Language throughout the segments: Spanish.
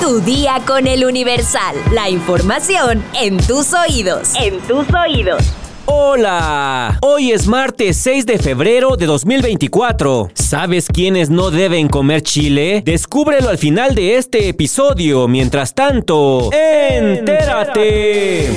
Tu día con el Universal. La información en tus oídos. En tus oídos. Hola, hoy es martes 6 de febrero de 2024. ¿Sabes quiénes no deben comer chile? Descúbrelo al final de este episodio. Mientras tanto, entérate.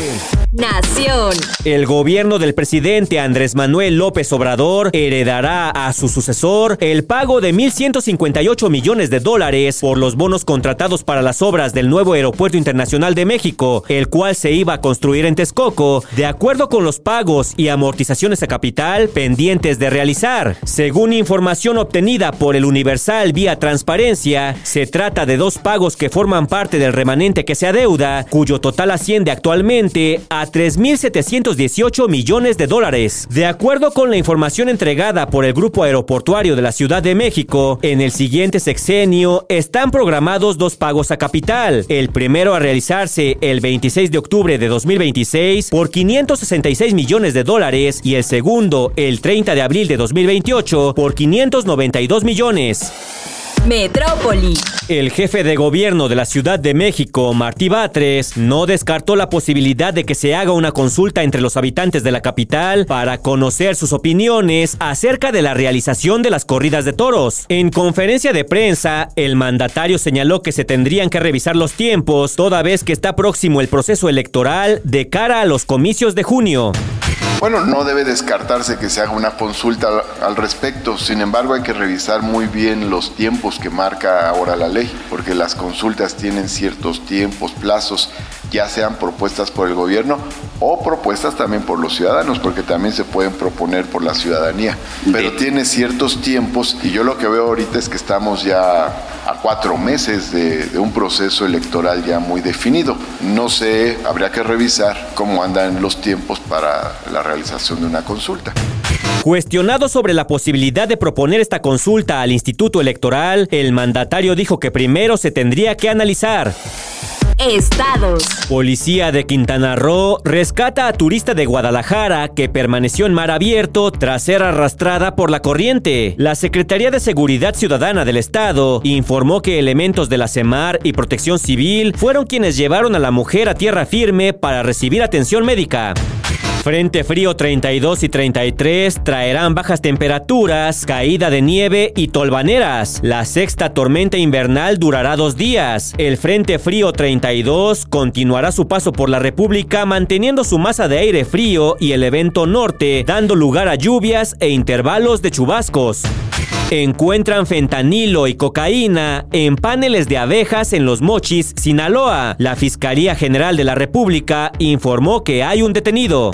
Nación. El gobierno del presidente Andrés Manuel López Obrador heredará a su sucesor el pago de 1.158 millones de dólares por los bonos contratados para las obras del nuevo Aeropuerto Internacional de México, el cual se iba a construir en Texcoco, de acuerdo con los pagos y amortizaciones a capital pendientes de realizar. Según información obtenida por el Universal vía transparencia, se trata de dos pagos que forman parte del remanente que se adeuda, cuyo total asciende actualmente a 3.718 millones de dólares. De acuerdo con la información entregada por el Grupo Aeroportuario de la Ciudad de México, en el siguiente sexenio están programados dos pagos a capital. El primero a realizarse el 26 de octubre de 2026 por 566 millones de dólares y el segundo el 30 de abril de 2028 por 592 millones. Metrópoli. El jefe de gobierno de la Ciudad de México, Martí Batres, no descartó la posibilidad de que se haga una consulta entre los habitantes de la capital para conocer sus opiniones acerca de la realización de las corridas de toros. En conferencia de prensa, el mandatario señaló que se tendrían que revisar los tiempos toda vez que está próximo el proceso electoral de cara a los comicios de junio. Bueno, no debe descartarse que se haga una consulta al respecto, sin embargo hay que revisar muy bien los tiempos que marca ahora la ley, porque las consultas tienen ciertos tiempos, plazos, ya sean propuestas por el gobierno o propuestas también por los ciudadanos, porque también se pueden proponer por la ciudadanía, pero tiene ciertos tiempos y yo lo que veo ahorita es que estamos ya a cuatro meses de, de un proceso electoral ya muy definido. No sé, habría que revisar cómo andan los tiempos para la realización de una consulta. Cuestionado sobre la posibilidad de proponer esta consulta al Instituto Electoral, el mandatario dijo que primero se tendría que analizar. Estados. Policía de Quintana Roo rescata a turista de Guadalajara que permaneció en mar abierto tras ser arrastrada por la corriente. La Secretaría de Seguridad Ciudadana del Estado informó que elementos de la CEMAR y Protección Civil fueron quienes llevaron a la mujer a tierra firme para recibir atención médica. Frente frío 32 y 33 traerán bajas temperaturas, caída de nieve y tolvaneras. La sexta tormenta invernal durará dos días. El Frente frío 32 continuará su paso por la República manteniendo su masa de aire frío y el evento norte, dando lugar a lluvias e intervalos de chubascos. Encuentran fentanilo y cocaína en paneles de abejas en Los Mochis, Sinaloa. La Fiscalía General de la República informó que hay un detenido.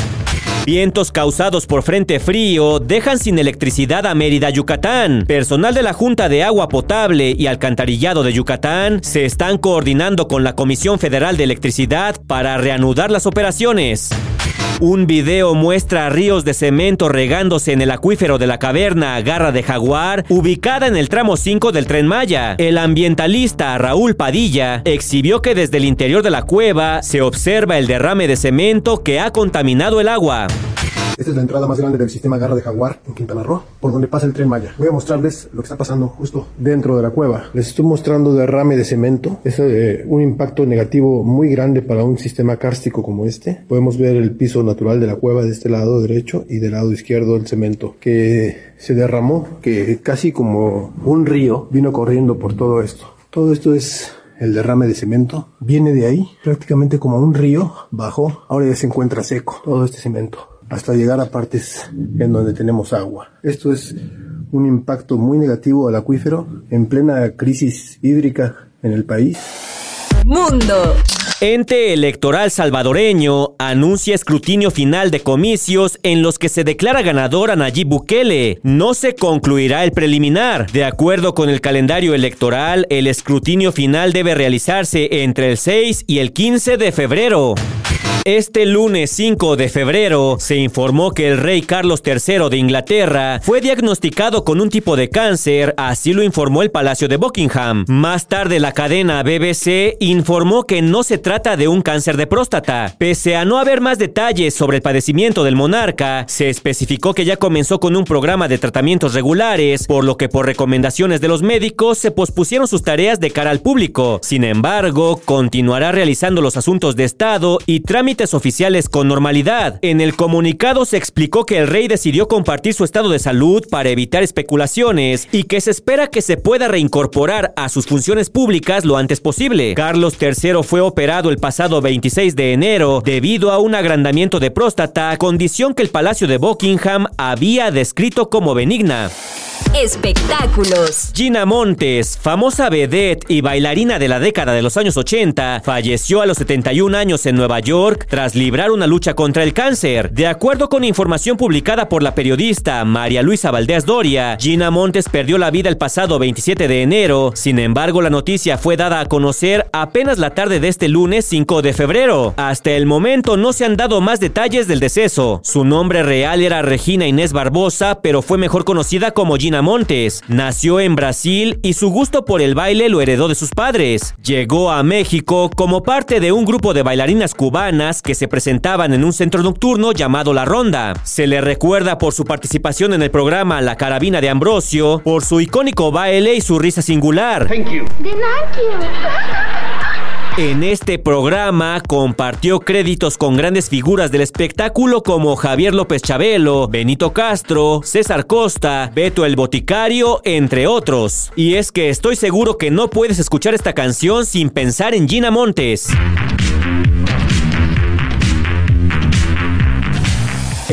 Vientos causados por frente frío dejan sin electricidad a Mérida, Yucatán. Personal de la Junta de Agua Potable y Alcantarillado de Yucatán se están coordinando con la Comisión Federal de Electricidad para reanudar las operaciones. Un video muestra ríos de cemento regándose en el acuífero de la caverna Garra de Jaguar, ubicada en el tramo 5 del tren Maya. El ambientalista Raúl Padilla exhibió que desde el interior de la cueva se observa el derrame de cemento que ha contaminado el agua. Esta es la entrada más grande del sistema Garra de Jaguar en Quintana Roo, por donde pasa el tren Maya. Voy a mostrarles lo que está pasando justo dentro de la cueva. Les estoy mostrando derrame de cemento. Es eh, un impacto negativo muy grande para un sistema kárstico como este. Podemos ver el piso natural de la cueva de este lado derecho y del lado izquierdo el cemento que se derramó, que casi como un río vino corriendo por todo esto. Todo esto es el derrame de cemento. Viene de ahí, prácticamente como un río, bajó. Ahora ya se encuentra seco todo este cemento hasta llegar a partes en donde tenemos agua. Esto es un impacto muy negativo al acuífero en plena crisis hídrica en el país. Mundo. Ente electoral salvadoreño anuncia escrutinio final de comicios en los que se declara ganador a Nayib Bukele. No se concluirá el preliminar. De acuerdo con el calendario electoral, el escrutinio final debe realizarse entre el 6 y el 15 de febrero. Este lunes 5 de febrero se informó que el rey Carlos III de Inglaterra fue diagnosticado con un tipo de cáncer, así lo informó el Palacio de Buckingham. Más tarde la cadena BBC informó que no se trata de un cáncer de próstata. Pese a no haber más detalles sobre el padecimiento del monarca, se especificó que ya comenzó con un programa de tratamientos regulares, por lo que por recomendaciones de los médicos se pospusieron sus tareas de cara al público. Sin embargo, continuará realizando los asuntos de Estado y trámites oficiales con normalidad. En el comunicado se explicó que el rey decidió compartir su estado de salud para evitar especulaciones y que se espera que se pueda reincorporar a sus funciones públicas lo antes posible. Carlos III fue operado el pasado 26 de enero debido a un agrandamiento de próstata, condición que el Palacio de Buckingham había descrito como benigna. Espectáculos. Gina Montes, famosa vedette y bailarina de la década de los años 80, falleció a los 71 años en Nueva York tras librar una lucha contra el cáncer. De acuerdo con información publicada por la periodista María Luisa Valdés Doria, Gina Montes perdió la vida el pasado 27 de enero. Sin embargo, la noticia fue dada a conocer apenas la tarde de este lunes 5 de febrero. Hasta el momento no se han dado más detalles del deceso. Su nombre real era Regina Inés Barbosa, pero fue mejor conocida como Gina Montes. Nació en Brasil y su gusto por el baile lo heredó de sus padres. Llegó a México como parte de un grupo de bailarinas cubanas que se presentaban en un centro nocturno llamado La Ronda. Se le recuerda por su participación en el programa La Carabina de Ambrosio, por su icónico baile y su risa singular. En este programa compartió créditos con grandes figuras del espectáculo como Javier López Chabelo, Benito Castro, César Costa, Beto el Boticario, entre otros. Y es que estoy seguro que no puedes escuchar esta canción sin pensar en Gina Montes.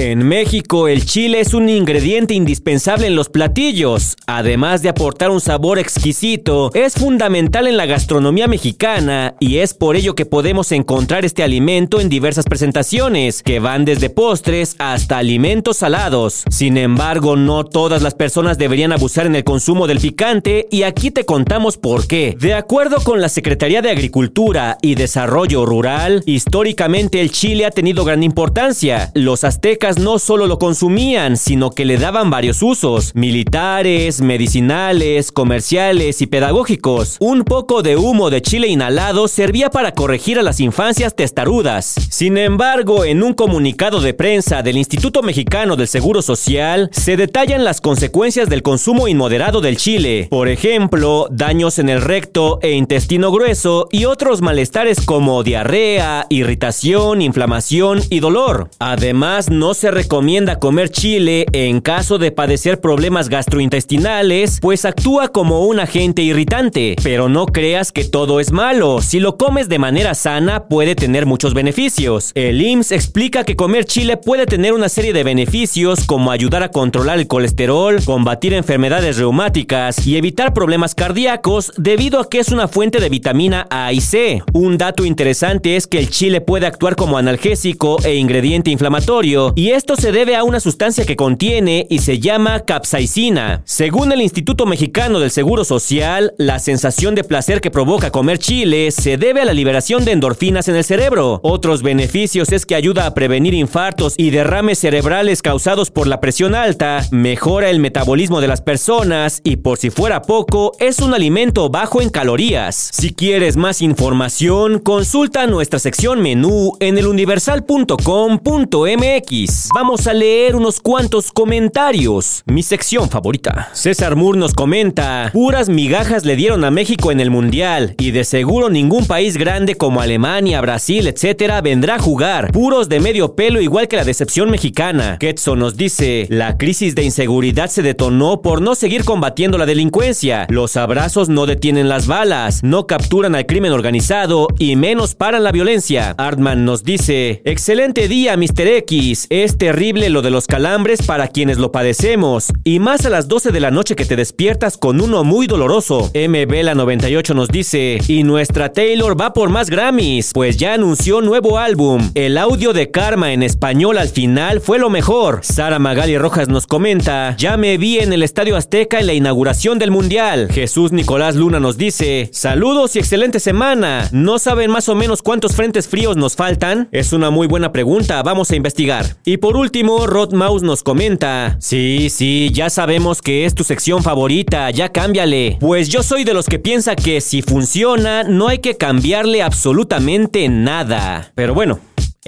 En México, el chile es un ingrediente indispensable en los platillos. Además de aportar un sabor exquisito, es fundamental en la gastronomía mexicana y es por ello que podemos encontrar este alimento en diversas presentaciones, que van desde postres hasta alimentos salados. Sin embargo, no todas las personas deberían abusar en el consumo del picante y aquí te contamos por qué. De acuerdo con la Secretaría de Agricultura y Desarrollo Rural, históricamente el chile ha tenido gran importancia. Los aztecas no solo lo consumían, sino que le daban varios usos, militares, medicinales, comerciales y pedagógicos. Un poco de humo de chile inhalado servía para corregir a las infancias testarudas. Sin embargo, en un comunicado de prensa del Instituto Mexicano del Seguro Social, se detallan las consecuencias del consumo inmoderado del chile. Por ejemplo, daños en el recto e intestino grueso y otros malestares como diarrea, irritación, inflamación y dolor. Además, no se recomienda comer chile en caso de padecer problemas gastrointestinales, pues actúa como un agente irritante. Pero no creas que todo es malo. Si lo comes de manera sana, puede tener muchos beneficios. El IMSS explica que comer chile puede tener una serie de beneficios como ayudar a controlar el colesterol, combatir enfermedades reumáticas y evitar problemas cardíacos debido a que es una fuente de vitamina A y C. Un dato interesante es que el chile puede actuar como analgésico e ingrediente inflamatorio y esto se debe a una sustancia que contiene y se llama capsaicina. Según el Instituto Mexicano del Seguro Social, la sensación de placer que provoca comer chile se debe a la liberación de endorfinas en el cerebro. Otros beneficios es que ayuda a prevenir infartos y derrames cerebrales causados por la presión alta, mejora el metabolismo de las personas y por si fuera poco, es un alimento bajo en calorías. Si quieres más información, consulta nuestra sección menú en eluniversal.com.mx. Vamos a leer unos cuantos comentarios. Mi sección favorita. César Moore nos comenta, puras migajas le dieron a México en el Mundial y de seguro ningún país grande como Alemania, Brasil, etcétera vendrá a jugar. Puros de medio pelo igual que la decepción mexicana. Ketso nos dice, la crisis de inseguridad se detonó por no seguir combatiendo la delincuencia. Los abrazos no detienen las balas, no capturan al crimen organizado y menos paran la violencia. Artman nos dice, excelente día, Mr. X Es terrible lo de los calambres para quienes lo padecemos, y más a las 12 de la noche que te despiertas con uno muy doloroso. MB la 98 nos dice, y nuestra Taylor va por más Grammys, pues ya anunció nuevo álbum. El audio de Karma en español al final fue lo mejor. Sara Magali Rojas nos comenta, ya me vi en el Estadio Azteca en la inauguración del Mundial. Jesús Nicolás Luna nos dice, saludos y excelente semana. ¿No saben más o menos cuántos frentes fríos nos faltan? Es una muy buena pregunta, vamos a investigar. Y por último, Rod Mouse nos comenta, sí, sí, ya sabemos que es tu sección favorita, ya cámbiale. Pues yo soy de los que piensa que si funciona, no hay que cambiarle absolutamente nada. Pero bueno,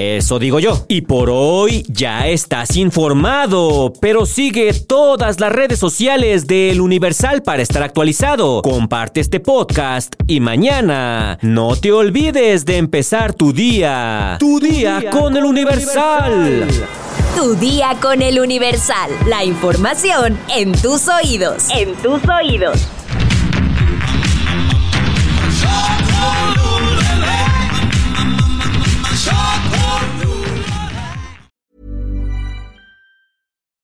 eso digo yo. Y por hoy ya estás informado, pero sigue todas las redes sociales del Universal para estar actualizado. Comparte este podcast y mañana no te olvides de empezar tu día. Tu día, con, el Universal. Tu día con el Universal. La información en tus oídos. En tus oídos.